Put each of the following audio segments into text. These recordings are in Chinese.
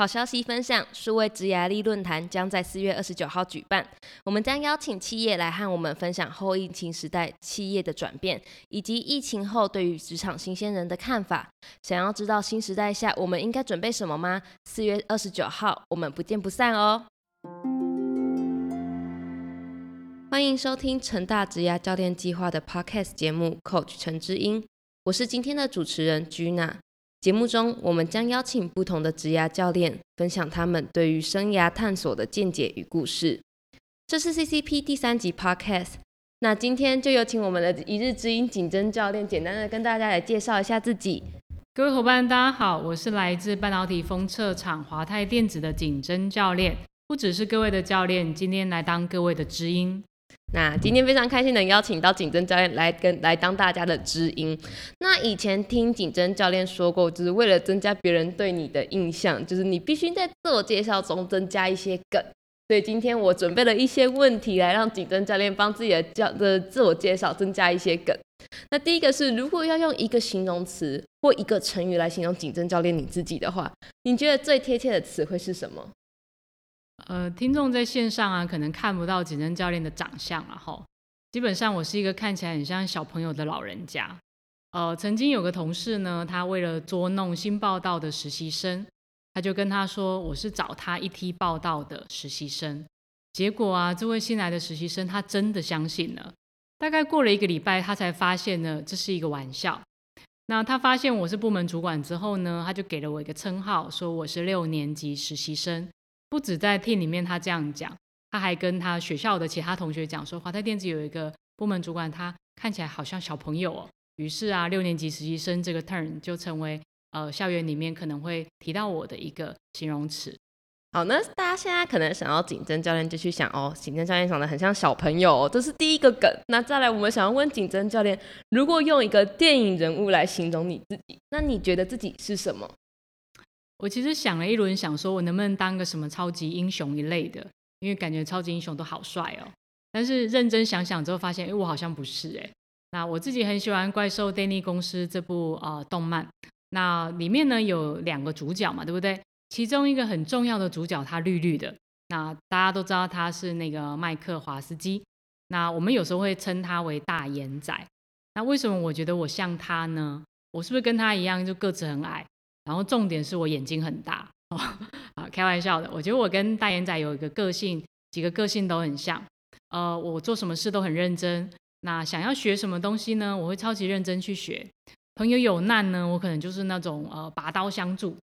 好消息分享，数位职涯力论坛将在四月二十九号举办。我们将邀请企业来和我们分享后疫情时代企业的转变，以及疫情后对于职场新鲜人的看法。想要知道新时代下我们应该准备什么吗？四月二十九号，我们不见不散哦！欢迎收听成大职涯教练计划的 Podcast 节目，Coach 陈之英，我是今天的主持人 Gina。节目中，我们将邀请不同的职涯教练，分享他们对于生涯探索的见解与故事。这是 CCP 第三集 Podcast。那今天就有请我们的一日之音景真教练，简单的跟大家来介绍一下自己。各位伙伴，大家好，我是来自半导体封测厂华泰电子的景真教练。不只是各位的教练，今天来当各位的知音。那今天非常开心能邀请到景真教练来跟来当大家的知音。那以前听景真教练说过，就是为了增加别人对你的印象，就是你必须在自我介绍中增加一些梗。所以今天我准备了一些问题来让景真教练帮自己的教的自我介绍增加一些梗。那第一个是，如果要用一个形容词或一个成语来形容景真教练你自己的话，你觉得最贴切的词会是什么？呃，听众在线上啊，可能看不到景真教练的长相了哈。基本上我是一个看起来很像小朋友的老人家。呃，曾经有个同事呢，他为了捉弄新报道的实习生，他就跟他说我是找他一批报道的实习生。结果啊，这位新来的实习生他真的相信了。大概过了一个礼拜，他才发现呢这是一个玩笑。那他发现我是部门主管之后呢，他就给了我一个称号，说我是六年级实习生。不止在 team 里面，他这样讲，他还跟他学校的其他同学讲说，华泰电子有一个部门主管，他看起来好像小朋友哦。于是啊，六年级实习生这个 turn 就成为呃校园里面可能会提到我的一个形容词。好，那大家现在可能想要景真教练，就去想哦，景真教练长得很像小朋友，哦这是第一个梗。那再来，我们想要问景真教练，如果用一个电影人物来形容你自己，那你觉得自己是什么？我其实想了一轮，想说我能不能当个什么超级英雄一类的，因为感觉超级英雄都好帅哦。但是认真想想之后，发现哎，我好像不是哎。那我自己很喜欢《怪兽电力公司》这部呃动漫，那里面呢有两个主角嘛，对不对？其中一个很重要的主角他绿绿的，那大家都知道他是那个麦克华斯基。那我们有时候会称他为大眼仔。那为什么我觉得我像他呢？我是不是跟他一样，就个子很矮？然后重点是我眼睛很大哦，啊，开玩笑的。我觉得我跟大眼仔有一个个性，几个个性都很像。呃，我做什么事都很认真。那想要学什么东西呢？我会超级认真去学。朋友有难呢，我可能就是那种呃拔刀相助。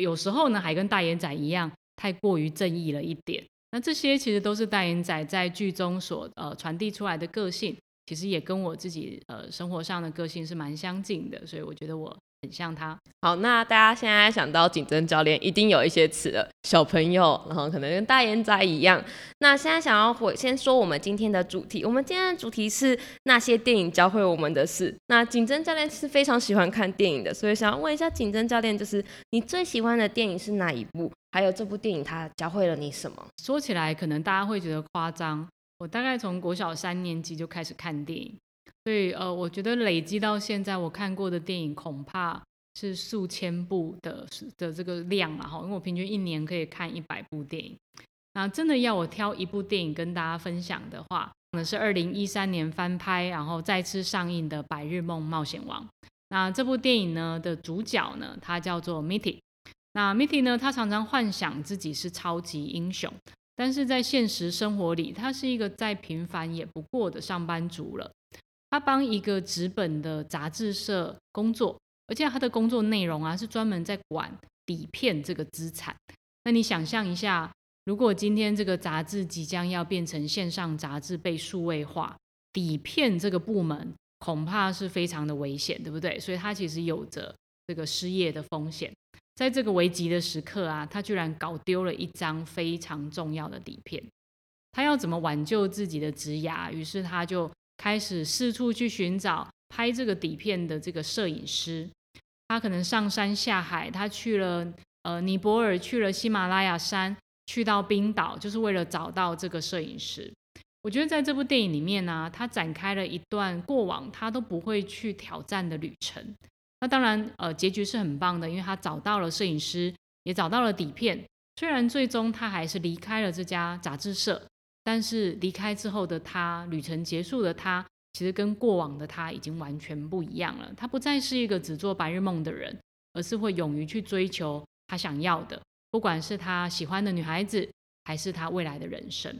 有时候呢，还跟大眼仔一样，太过于正义了一点。那这些其实都是大眼仔在剧中所呃传递出来的个性，其实也跟我自己呃生活上的个性是蛮相近的。所以我觉得我。很像他。好，那大家现在想到景真教练，一定有一些词了，小朋友，然后可能跟大眼仔一样。那现在想要回先说我们今天的主题，我们今天的主题是那些电影教会我们的事。那景真教练是非常喜欢看电影的，所以想要问一下景真教练，就是你最喜欢的电影是哪一部？还有这部电影它教会了你什么？说起来可能大家会觉得夸张，我大概从国小三年级就开始看电影。所以，呃，我觉得累积到现在，我看过的电影恐怕是数千部的的这个量了哈。因为我平均一年可以看一百部电影。那真的要我挑一部电影跟大家分享的话，可能是二零一三年翻拍然后再次上映的《白日梦冒险王》。那这部电影呢的主角呢，他叫做 Mitty。那 Mitty 呢，他常常幻想自己是超级英雄，但是在现实生活里，他是一个再平凡也不过的上班族了。他帮一个纸本的杂志社工作，而且他的工作内容啊是专门在管底片这个资产。那你想象一下，如果今天这个杂志即将要变成线上杂志被数位化，底片这个部门恐怕是非常的危险，对不对？所以他其实有着这个失业的风险。在这个危急的时刻啊，他居然搞丢了一张非常重要的底片。他要怎么挽救自己的职涯？于是他就。开始四处去寻找拍这个底片的这个摄影师，他可能上山下海，他去了呃尼泊尔，去了喜马拉雅山，去到冰岛，就是为了找到这个摄影师。我觉得在这部电影里面呢，他展开了一段过往他都不会去挑战的旅程。那当然，呃，结局是很棒的，因为他找到了摄影师，也找到了底片。虽然最终他还是离开了这家杂志社，但是离开之后的他，旅程结束的他，其实跟过往的他已经完全不一样了。他不再是一个只做白日梦的人，而是会勇于去追求他想要的，不管是他喜欢的女孩子，还是他未来的人生。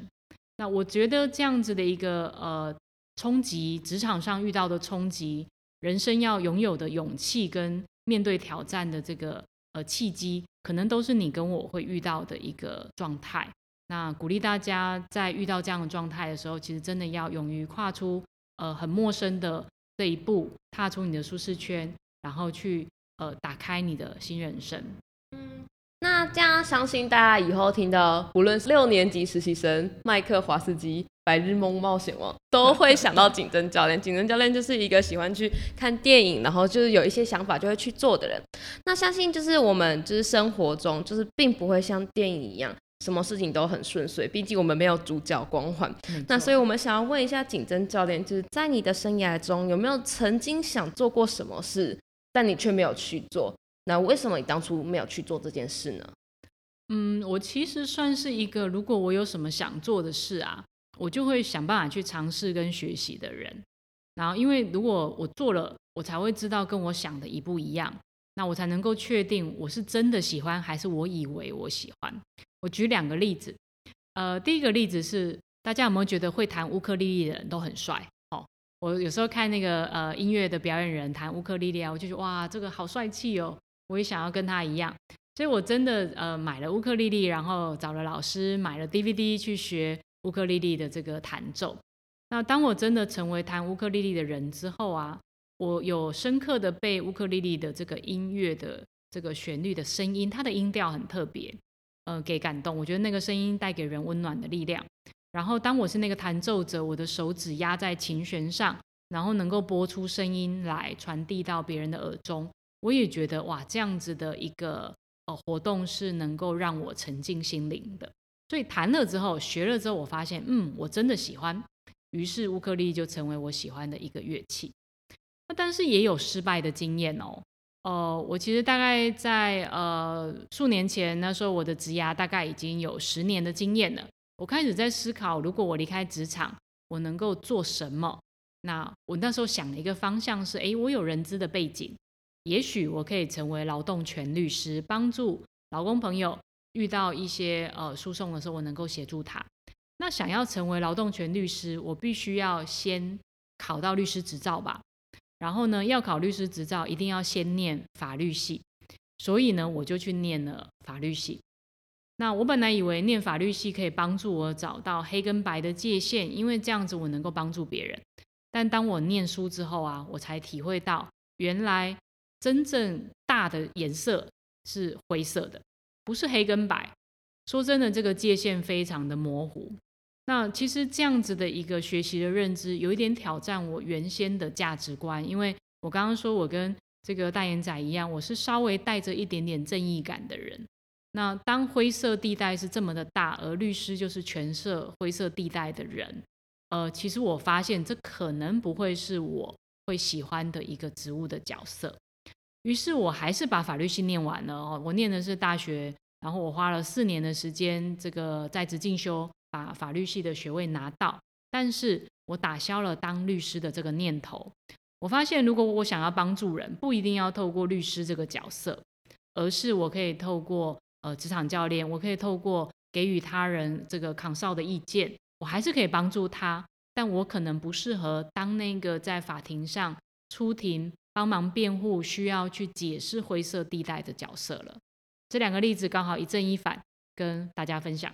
那我觉得这样子的一个呃冲击，职场上遇到的冲击，人生要拥有的勇气跟面对挑战的这个呃契机。可能都是你跟我会遇到的一个状态。那鼓励大家在遇到这样的状态的时候，其实真的要勇于跨出呃很陌生的这一步，踏出你的舒适圈，然后去呃打开你的新人生。嗯，那这样相信大家以后听到，无论是六年级实习生麦克华斯基。白日梦冒险王都会想到景真教练，景真教练就是一个喜欢去看电影，然后就是有一些想法就会去做的人。那相信就是我们就是生活中就是并不会像电影一样，什么事情都很顺遂，毕竟我们没有主角光环。那所以我们想要问一下景真教练，就是在你的生涯中有没有曾经想做过什么事，但你却没有去做？那为什么你当初没有去做这件事呢？嗯，我其实算是一个，如果我有什么想做的事啊。我就会想办法去尝试跟学习的人，然后因为如果我做了，我才会知道跟我想的一不一样，那我才能够确定我是真的喜欢还是我以为我喜欢。我举两个例子，呃，第一个例子是大家有没有觉得会弹乌克丽丽的人都很帅？哦，我有时候看那个呃音乐的表演人弹乌克丽丽啊，我就觉得哇，这个好帅气哦，我也想要跟他一样，所以我真的呃买了乌克丽丽，然后找了老师，买了 DVD 去学。乌克丽丽的这个弹奏，那当我真的成为弹乌克丽丽的人之后啊，我有深刻的被乌克丽丽的这个音乐的这个旋律的声音，它的音调很特别，呃，给感动。我觉得那个声音带给人温暖的力量。然后当我是那个弹奏者，我的手指压在琴弦上，然后能够播出声音来传递到别人的耳中，我也觉得哇，这样子的一个呃活动是能够让我沉浸心灵的。所以弹了之后，学了之后，我发现，嗯，我真的喜欢。于是乌克丽丽就成为我喜欢的一个乐器。但是也有失败的经验哦。呃，我其实大概在呃数年前，那时候我的职涯大概已经有十年的经验了。我开始在思考，如果我离开职场，我能够做什么？那我那时候想的一个方向是，哎，我有人资的背景，也许我可以成为劳动权律师，帮助劳工朋友。遇到一些呃诉讼的时候，我能够协助他。那想要成为劳动权律师，我必须要先考到律师执照吧。然后呢，要考律师执照，一定要先念法律系。所以呢，我就去念了法律系。那我本来以为念法律系可以帮助我找到黑跟白的界限，因为这样子我能够帮助别人。但当我念书之后啊，我才体会到，原来真正大的颜色是灰色的。不是黑跟白，说真的，这个界限非常的模糊。那其实这样子的一个学习的认知，有一点挑战我原先的价值观。因为我刚刚说我跟这个大眼仔一样，我是稍微带着一点点正义感的人。那当灰色地带是这么的大，而律师就是全色灰色地带的人，呃，其实我发现这可能不会是我会喜欢的一个职务的角色。于是我还是把法律系念完了哦，我念的是大学，然后我花了四年的时间，这个在职进修，把法律系的学位拿到。但是我打消了当律师的这个念头。我发现，如果我想要帮助人，不一定要透过律师这个角色，而是我可以透过呃职场教练，我可以透过给予他人这个抗少的意见，我还是可以帮助他。但我可能不适合当那个在法庭上出庭。帮忙辩护，需要去解释灰色地带的角色了。这两个例子刚好一正一反，跟大家分享。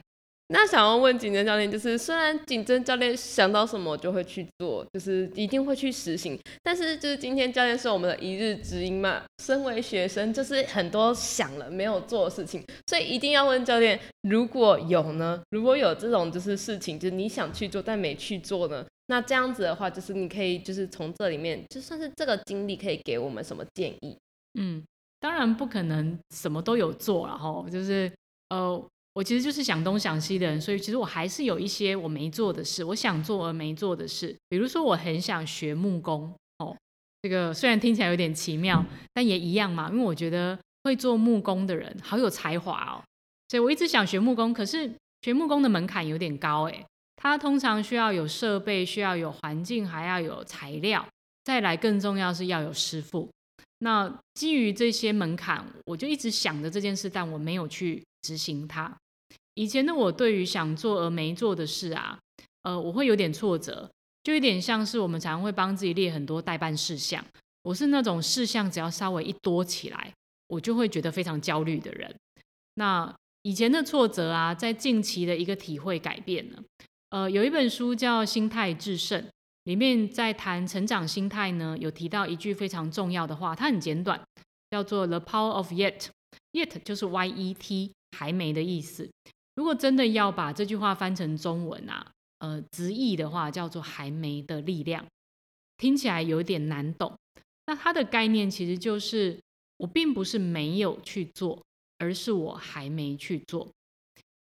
那想要问景真教练，就是虽然景真教练想到什么就会去做，就是一定会去实行，但是就是今天教练是我们的一日之音嘛。身为学生，就是很多想了没有做的事情，所以一定要问教练，如果有呢？如果有这种就是事情，就是你想去做但没去做呢？那这样子的话，就是你可以就是从这里面，就算是这个经历，可以给我们什么建议？嗯，当然不可能什么都有做了哈，就是呃，我其实就是想东想西的人，所以其实我还是有一些我没做的事，我想做而没做的事。比如说，我很想学木工哦，这个虽然听起来有点奇妙，但也一样嘛，因为我觉得会做木工的人好有才华哦，所以我一直想学木工，可是学木工的门槛有点高诶，它通常需要有设备，需要有环境，还要有材料，再来更重要是要有师傅。那基于这些门槛，我就一直想着这件事，但我没有去执行它。以前的我对于想做而没做的事啊，呃，我会有点挫折，就有点像是我们常常会帮自己列很多代办事项。我是那种事项只要稍微一多起来，我就会觉得非常焦虑的人。那以前的挫折啊，在近期的一个体会改变了。呃，有一本书叫《心态制胜》，里面在谈成长心态呢，有提到一句非常重要的话，它很简短，叫做 “The power of yet”。yet 就是 y e t 还没的意思。如果真的要把这句话翻成中文啊，呃，直译的话叫做“还没的力量”，听起来有点难懂。那它的概念其实就是，我并不是没有去做，而是我还没去做。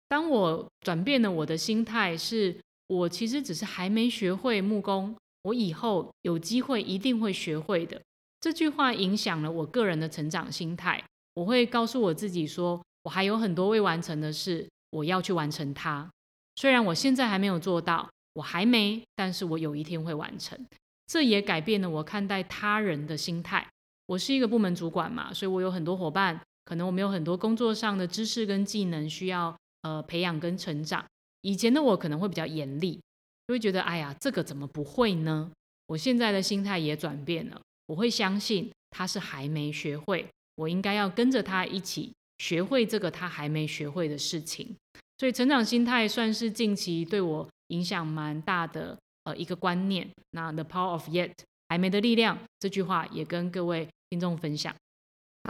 当我转变了我的心态，是我其实只是还没学会木工，我以后有机会一定会学会的。这句话影响了我个人的成长心态。我会告诉我自己说，我还有很多未完成的事，我要去完成它。虽然我现在还没有做到，我还没，但是我有一天会完成。这也改变了我看待他人的心态。我是一个部门主管嘛，所以我有很多伙伴，可能我们有很多工作上的知识跟技能需要呃培养跟成长。以前的我可能会比较严厉，就会觉得哎呀，这个怎么不会呢？我现在的心态也转变了，我会相信他是还没学会，我应该要跟着他一起学会这个他还没学会的事情。所以成长心态算是近期对我影响蛮大的。呃，一个观念，那 the power of yet 还没的力量这句话也跟各位听众分享。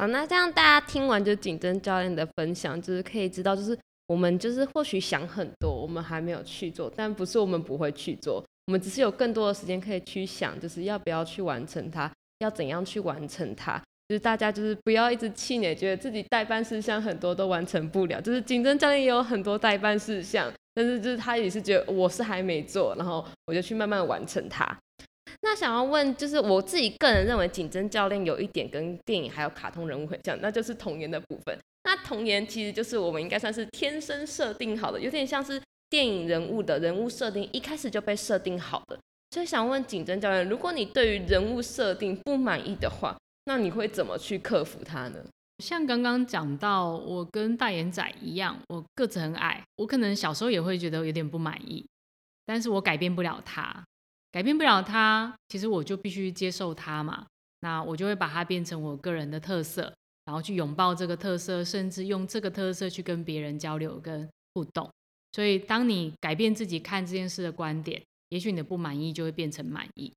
好，那这样大家听完就景真教练的分享，就是可以知道，就是我们就是或许想很多，我们还没有去做，但不是我们不会去做，我们只是有更多的时间可以去想，就是要不要去完成它，要怎样去完成它。就是大家就是不要一直气馁，觉得自己代办事项很多都完成不了。就是景真教练也有很多代办事项。但是就是他也是觉得我是还没做，然后我就去慢慢完成它。那想要问，就是我自己个人认为，景真教练有一点跟电影还有卡通人物很像，那就是童颜的部分。那童颜其实就是我们应该算是天生设定好的，有点像是电影人物的人物设定一开始就被设定好的。所以想问景真教练，如果你对于人物设定不满意的话，那你会怎么去克服它呢？像刚刚讲到，我跟大眼仔一样，我个子很矮，我可能小时候也会觉得有点不满意，但是我改变不了它，改变不了它，其实我就必须接受它嘛，那我就会把它变成我个人的特色，然后去拥抱这个特色，甚至用这个特色去跟别人交流跟互动。所以，当你改变自己看这件事的观点，也许你的不满意就会变成满意。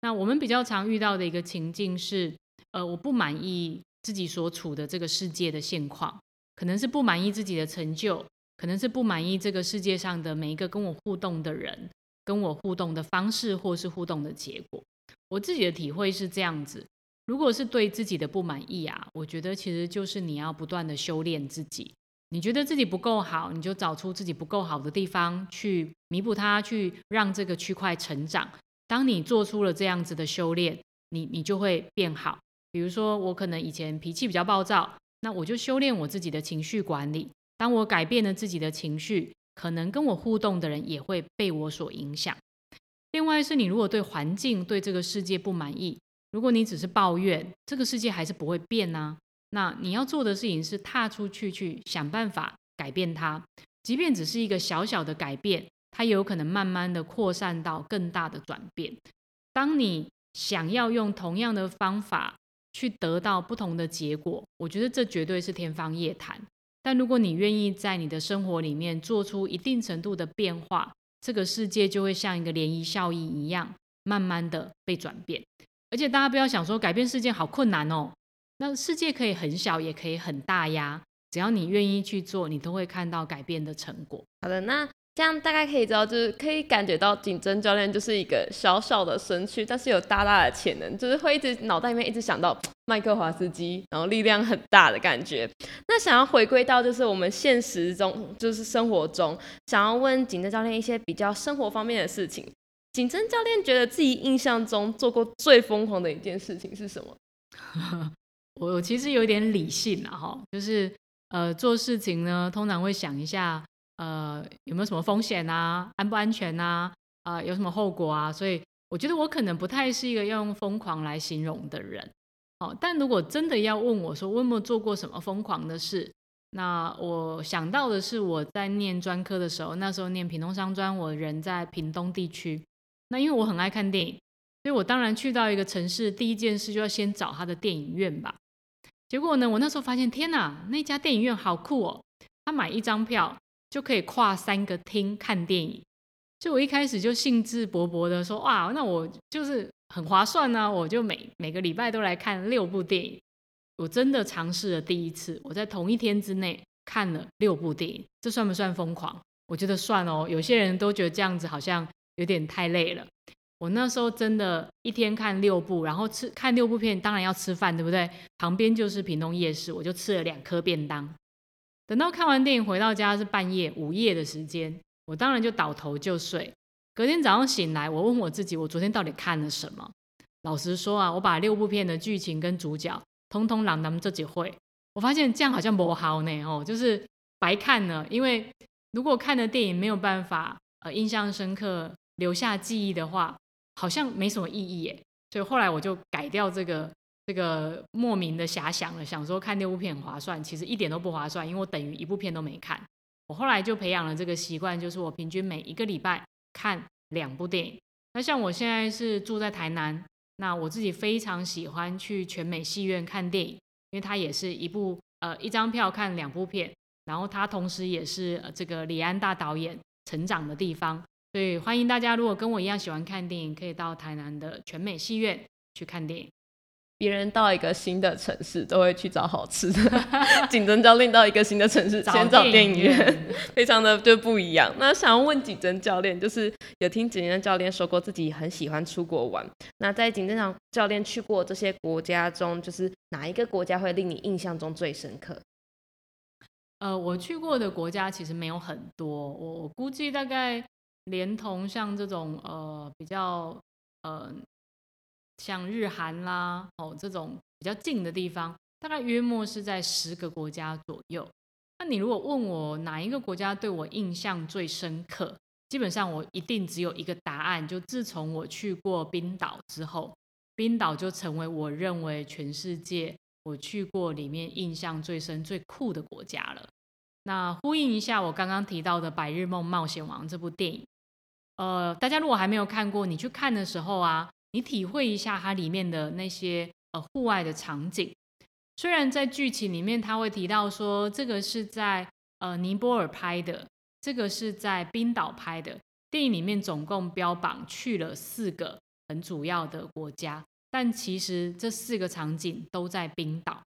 那我们比较常遇到的一个情境是，呃，我不满意。自己所处的这个世界的现况，可能是不满意自己的成就，可能是不满意这个世界上的每一个跟我互动的人，跟我互动的方式，或是互动的结果。我自己的体会是这样子：如果是对自己的不满意啊，我觉得其实就是你要不断的修炼自己。你觉得自己不够好，你就找出自己不够好的地方去弥补它，去让这个区块成长。当你做出了这样子的修炼，你你就会变好。比如说，我可能以前脾气比较暴躁，那我就修炼我自己的情绪管理。当我改变了自己的情绪，可能跟我互动的人也会被我所影响。另外是你如果对环境、对这个世界不满意，如果你只是抱怨，这个世界还是不会变呢。那你要做的事情是踏出去，去想办法改变它。即便只是一个小小的改变，它也有可能慢慢的扩散到更大的转变。当你想要用同样的方法，去得到不同的结果，我觉得这绝对是天方夜谭。但如果你愿意在你的生活里面做出一定程度的变化，这个世界就会像一个涟漪效应一样，慢慢的被转变。而且大家不要想说改变世界好困难哦，那世界可以很小，也可以很大呀。只要你愿意去做，你都会看到改变的成果。好的，那。这样大概可以知道，就是可以感觉到景真教练就是一个小小的身躯，但是有大大的潜能，就是会一直脑袋里面一直想到 麦克华斯基，然后力量很大的感觉。那想要回归到就是我们现实中，就是生活中，想要问景真教练一些比较生活方面的事情。景真教练觉得自己印象中做过最疯狂的一件事情是什么？我其实有点理性了哈，就是呃做事情呢，通常会想一下呃有没有什么风险啊，安不安全啊，啊有什么后果啊，所以我觉得我可能不太是一个要用疯狂来形容的人。哦，但如果真的要问我说我有没有做过什么疯狂的事，那我想到的是我在念专科的时候，那时候念屏东商专，我人在屏东地区，那因为我很爱看电影。所以我当然去到一个城市，第一件事就要先找他的电影院吧。结果呢，我那时候发现，天哪，那家电影院好酷哦！他买一张票就可以跨三个厅看电影。就我一开始就兴致勃勃的说：“哇，那我就是很划算呢！我就每每个礼拜都来看六部电影。”我真的尝试了第一次，我在同一天之内看了六部电影，这算不算疯狂？我觉得算哦。有些人都觉得这样子好像有点太累了。我那时候真的一天看六部，然后吃看六部片，当然要吃饭，对不对？旁边就是屏东夜市，我就吃了两颗便当。等到看完电影回到家是半夜午夜的时间，我当然就倒头就睡。隔天早上醒来，我问我自己，我昨天到底看了什么？老实说啊，我把六部片的剧情跟主角通通朗们这几会，我发现这样好像不好呢，哦，就是白看了。因为如果看的电影没有办法呃印象深刻留下记忆的话，好像没什么意义耶，所以后来我就改掉这个这个莫名的遐想了，想说看六部片很划算，其实一点都不划算，因为我等于一部片都没看。我后来就培养了这个习惯，就是我平均每一个礼拜看两部电影。那像我现在是住在台南，那我自己非常喜欢去全美戏院看电影，因为它也是一部呃一张票看两部片，然后它同时也是这个李安大导演成长的地方。所以欢迎大家，如果跟我一样喜欢看电影，可以到台南的全美戏院去看电影。别人到一个新的城市都会去找好吃的，景真教练到一个新的城市先找电影院，非常的就不一样。那想要问景真教练，就是有听景真教练说过自己很喜欢出国玩。那在景真教教练去过这些国家中，就是哪一个国家会令你印象中最深刻？呃，我去过的国家其实没有很多，我我估计大概。连同像这种呃比较呃像日韩啦哦这种比较近的地方，大概约莫是在十个国家左右。那你如果问我哪一个国家对我印象最深刻，基本上我一定只有一个答案，就自从我去过冰岛之后，冰岛就成为我认为全世界我去过里面印象最深、最酷的国家了。那呼应一下我刚刚提到的《百日梦冒险王》这部电影。呃，大家如果还没有看过，你去看的时候啊，你体会一下它里面的那些呃户外的场景。虽然在剧情里面他会提到说这个是在呃尼泊尔拍的，这个是在冰岛拍的，电影里面总共标榜去了四个很主要的国家，但其实这四个场景都在冰岛。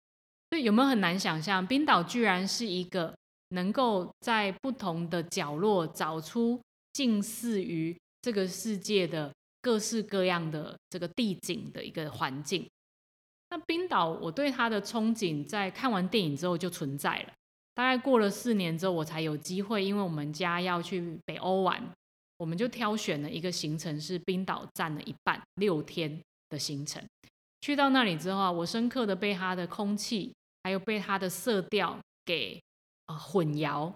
所以有没有很难想象，冰岛居然是一个能够在不同的角落找出。近似于这个世界的各式各样的这个地景的一个环境。那冰岛，我对它的憧憬在看完电影之后就存在了。大概过了四年之后，我才有机会，因为我们家要去北欧玩，我们就挑选了一个行程，是冰岛占了一半，六天的行程。去到那里之后啊，我深刻的被它的空气还有被它的色调给呃混淆，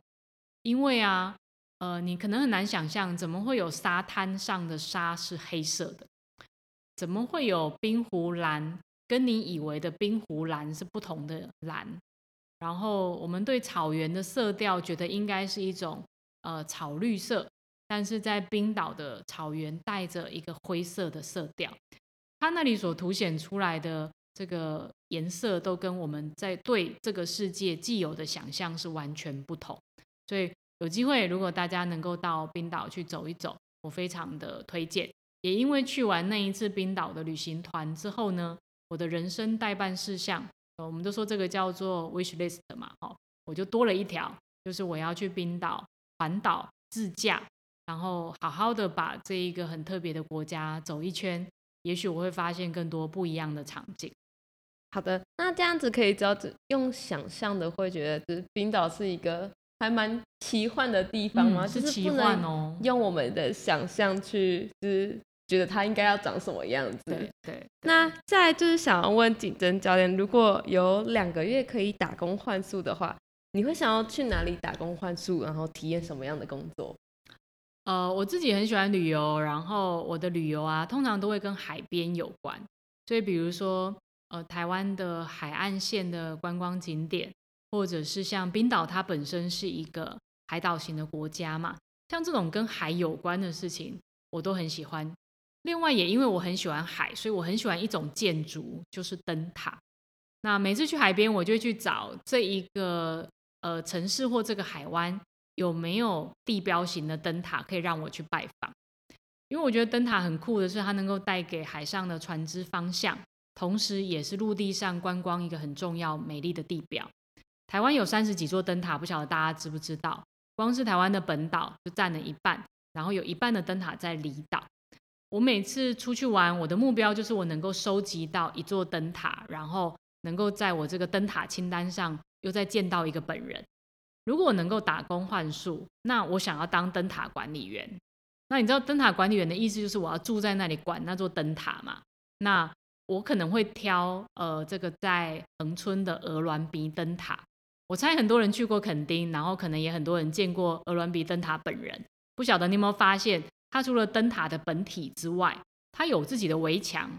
因为啊。呃，你可能很难想象，怎么会有沙滩上的沙是黑色的？怎么会有冰湖蓝，跟你以为的冰湖蓝是不同的蓝？然后我们对草原的色调觉得应该是一种呃草绿色，但是在冰岛的草原带着一个灰色的色调，它那里所凸显出来的这个颜色都跟我们在对这个世界既有的想象是完全不同，所以。有机会，如果大家能够到冰岛去走一走，我非常的推荐。也因为去完那一次冰岛的旅行团之后呢，我的人生代办事项，呃，我们都说这个叫做 wish list 嘛，哦，我就多了一条，就是我要去冰岛环岛自驾，然后好好的把这一个很特别的国家走一圈，也许我会发现更多不一样的场景。好的，那这样子可以知道，用想象的会觉得，就是冰岛是一个。还蛮奇幻的地方吗？是奇幻哦，用我们的想象去，就是觉得它应该要长什么样子。对对。那再来就是想要问景真教练，如果有两个月可以打工换宿的话，你会想要去哪里打工换宿，然后体验什么样的工作？呃，我自己很喜欢旅游，然后我的旅游啊，通常都会跟海边有关。所以比如说，呃，台湾的海岸线的观光景点，或者是像冰岛，它本身是一个海岛型的国家嘛，像这种跟海有关的事情，我都很喜欢。另外，也因为我很喜欢海，所以我很喜欢一种建筑，就是灯塔。那每次去海边，我就去找这一个呃城市或这个海湾。有没有地标型的灯塔可以让我去拜访？因为我觉得灯塔很酷的是，它能够带给海上的船只方向，同时也是陆地上观光一个很重要、美丽的地标。台湾有三十几座灯塔，不晓得大家知不知道？光是台湾的本岛就占了一半，然后有一半的灯塔在离岛。我每次出去玩，我的目标就是我能够收集到一座灯塔，然后能够在我这个灯塔清单上又再见到一个本人。如果我能够打工换宿，那我想要当灯塔管理员。那你知道灯塔管理员的意思就是我要住在那里管那座灯塔嘛？那我可能会挑呃这个在横村的鹅銮鼻灯塔。我猜很多人去过垦丁，然后可能也很多人见过鹅銮鼻灯塔本人。不晓得你有没有发现，它除了灯塔的本体之外，它有自己的围墙，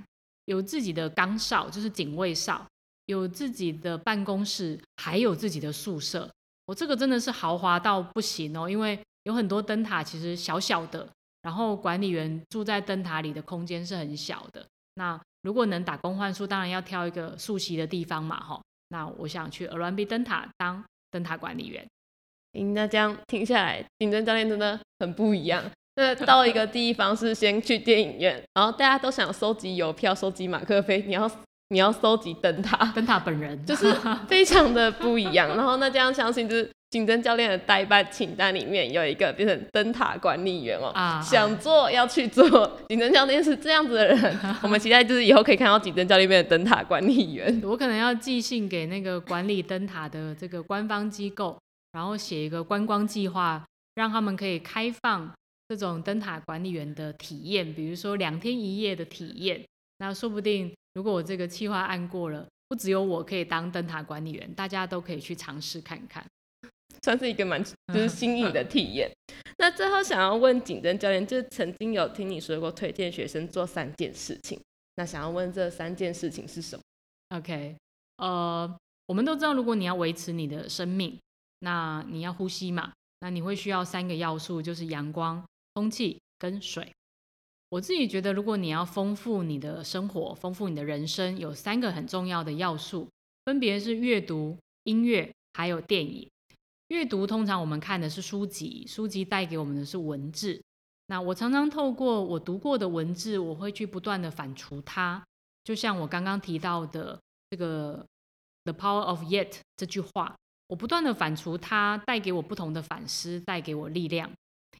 有自己的岗哨，就是警卫哨，有自己的办公室，还有自己的宿舍。我这个真的是豪华到不行哦，因为有很多灯塔其实小小的，然后管理员住在灯塔里的空间是很小的。那如果能打工换宿，当然要挑一个宿席的地方嘛，哈。那我想去鹅銮鼻灯塔当灯塔管理员。那这样听下来，竞争教练真的很不一样。那到一个地方是先去电影院，然后大家都想收集邮票、收集马克杯，你要。你要收集灯塔，灯塔本人就是非常的不一样。然后那这样相信就是竞争教练的代办清单里面有一个变成灯塔管理员哦，想做要去做。竞争教练是这样子的人，我们期待就是以后可以看到竞争教练变成灯塔管理员。我可能要寄信给那个管理灯塔的这个官方机构，然后写一个观光计划，让他们可以开放这种灯塔管理员的体验，比如说两天一夜的体验，那说不定。如果我这个计划案过了，不只有我可以当灯塔管理员，大家都可以去尝试看看，算是一个蛮就是新颖的体验。那最后想要问景真教练，就是曾经有听你说过推荐学生做三件事情，那想要问这三件事情是什么？OK，呃，我们都知道，如果你要维持你的生命，那你要呼吸嘛，那你会需要三个要素，就是阳光、空气跟水。我自己觉得，如果你要丰富你的生活、丰富你的人生，有三个很重要的要素，分别是阅读、音乐还有电影。阅读通常我们看的是书籍，书籍带给我们的是文字。那我常常透过我读过的文字，我会去不断的反刍它。就像我刚刚提到的这个 “the power of yet” 这句话，我不断的反刍它，带给我不同的反思，带给我力量，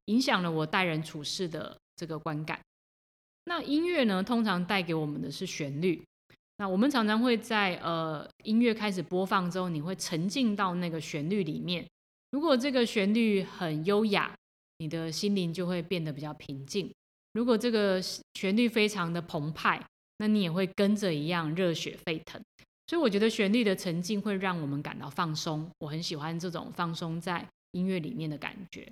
影响了我待人处事的这个观感。那音乐呢，通常带给我们的是旋律。那我们常常会在呃音乐开始播放之后，你会沉浸到那个旋律里面。如果这个旋律很优雅，你的心灵就会变得比较平静；如果这个旋律非常的澎湃，那你也会跟着一样热血沸腾。所以我觉得旋律的沉浸会让我们感到放松。我很喜欢这种放松在音乐里面的感觉。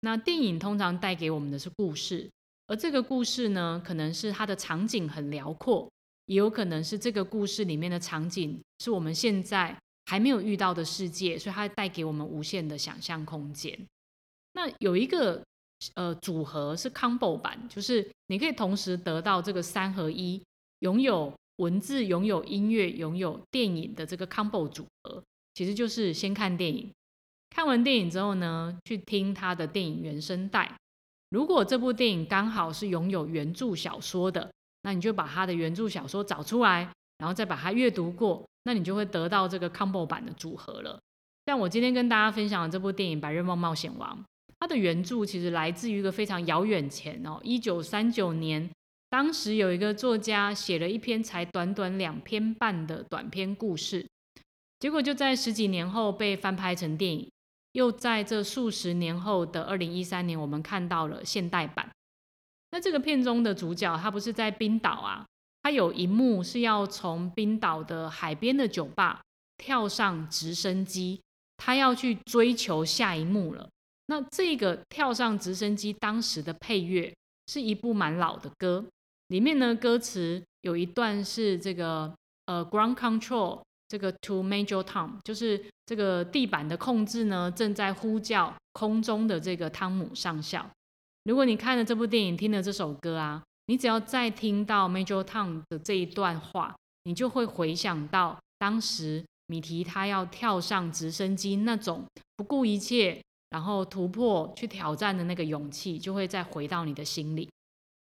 那电影通常带给我们的是故事。而这个故事呢，可能是它的场景很辽阔，也有可能是这个故事里面的场景是我们现在还没有遇到的世界，所以它带给我们无限的想象空间。那有一个呃组合是 combo 版，就是你可以同时得到这个三合一，拥有文字、拥有音乐、拥有电影的这个 combo 组合，其实就是先看电影，看完电影之后呢，去听它的电影原声带。如果这部电影刚好是拥有原著小说的，那你就把它的原著小说找出来，然后再把它阅读过，那你就会得到这个 combo 版的组合了。像我今天跟大家分享的这部电影《白日梦冒险王》，它的原著其实来自于一个非常遥远前哦，一九三九年，当时有一个作家写了一篇才短短两篇半的短篇故事，结果就在十几年后被翻拍成电影。又在这数十年后的二零一三年，我们看到了现代版。那这个片中的主角他不是在冰岛啊，他有一幕是要从冰岛的海边的酒吧跳上直升机，他要去追求下一幕了。那这个跳上直升机当时的配乐是一部蛮老的歌，里面呢歌词有一段是这个呃 ground control 这个 to Major Tom，就是这个地板的控制呢正在呼叫空中的这个汤姆上校。如果你看了这部电影，听了这首歌啊，你只要再听到 Major Tom 的这一段话，你就会回想到当时米提他要跳上直升机那种不顾一切。然后突破去挑战的那个勇气，就会再回到你的心里。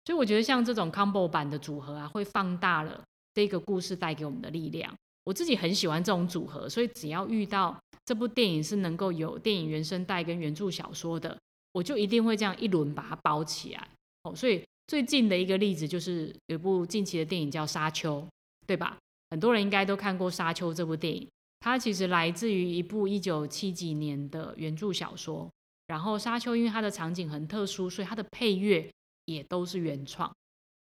所以我觉得像这种 combo 版的组合啊，会放大了这个故事带给我们的力量。我自己很喜欢这种组合，所以只要遇到这部电影是能够有电影原声带跟原著小说的，我就一定会这样一轮把它包起来。哦，所以最近的一个例子就是有部近期的电影叫《沙丘》，对吧？很多人应该都看过《沙丘》这部电影。它其实来自于一部一九七几年的原著小说，然后《沙丘》因为它的场景很特殊，所以它的配乐也都是原创。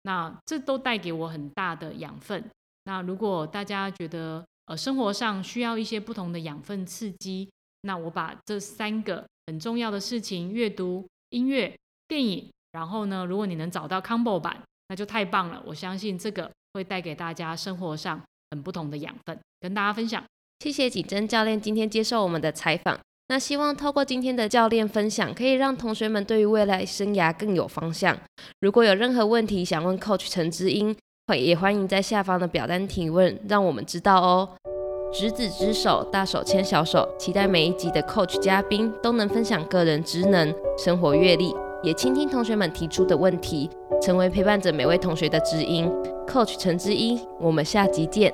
那这都带给我很大的养分。那如果大家觉得呃生活上需要一些不同的养分刺激，那我把这三个很重要的事情——阅读、音乐、电影，然后呢，如果你能找到 combo 版，那就太棒了。我相信这个会带给大家生活上很不同的养分，跟大家分享。谢谢景真教练今天接受我们的采访。那希望透过今天的教练分享，可以让同学们对于未来生涯更有方向。如果有任何问题想问 Coach 陈之英，也欢迎在下方的表单提问，让我们知道哦。执子之手，大手牵小手，期待每一集的 Coach 嘉宾都能分享个人职能、生活阅历，也倾听同学们提出的问题，成为陪伴着每位同学的知音。Coach 陈知音，我们下集见。